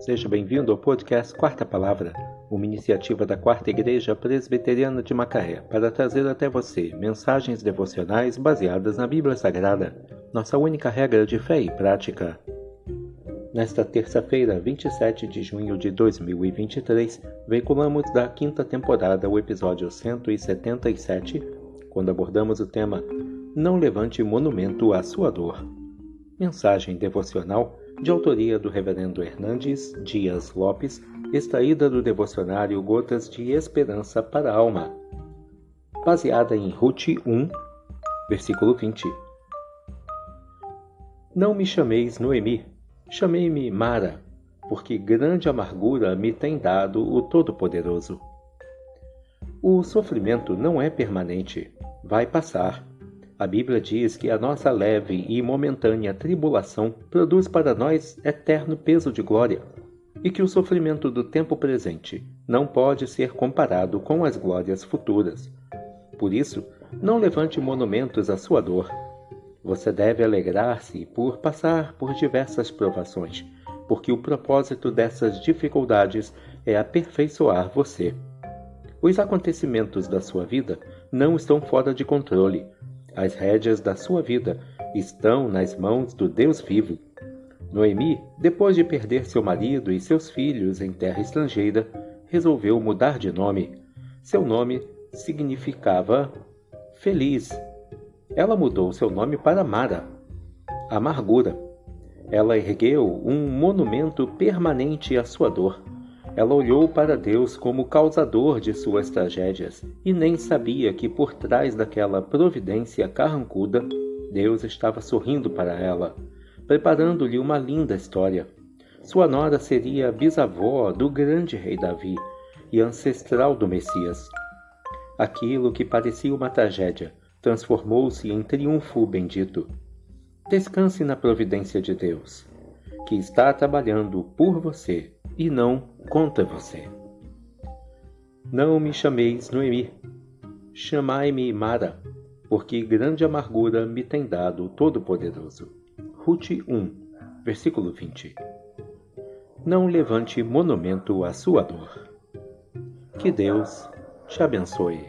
Seja bem-vindo ao podcast Quarta Palavra, uma iniciativa da Quarta Igreja Presbiteriana de Macaé para trazer até você mensagens devocionais baseadas na Bíblia Sagrada, nossa única regra de fé e prática. Nesta terça-feira, 27 de junho de 2023, veiculamos da quinta temporada o episódio 177, quando abordamos o tema Não levante monumento à sua dor. Mensagem devocional de autoria do Reverendo Hernandes Dias Lopes, extraída do devocionário Gotas de Esperança para a Alma, baseada em Ruth 1, versículo 20. Não me chameis Noemi, chamei-me Mara, porque grande amargura me tem dado o Todo-Poderoso. O sofrimento não é permanente, vai passar a Bíblia diz que a nossa leve e momentânea tribulação produz para nós eterno peso de glória, e que o sofrimento do tempo presente não pode ser comparado com as glórias futuras. Por isso, não levante monumentos à sua dor. Você deve alegrar-se por passar por diversas provações, porque o propósito dessas dificuldades é aperfeiçoar você. Os acontecimentos da sua vida não estão fora de controle as rédeas da sua vida estão nas mãos do Deus vivo. Noemi, depois de perder seu marido e seus filhos em terra estrangeira, resolveu mudar de nome. Seu nome significava feliz. Ela mudou seu nome para Mara, amargura. Ela ergueu um monumento permanente à sua dor. Ela olhou para Deus como causador de suas tragédias e nem sabia que por trás daquela providência carrancuda, Deus estava sorrindo para ela, preparando-lhe uma linda história. Sua nora seria bisavó do grande rei Davi e ancestral do Messias. Aquilo que parecia uma tragédia transformou-se em triunfo bendito. Descanse na providência de Deus, que está trabalhando por você e não contra você. Não me chameis Noemi, chamai-me Mara, porque grande amargura me tem dado o Todo-Poderoso. Ruth 1, versículo 20. Não levante monumento à sua dor. Que Deus te abençoe.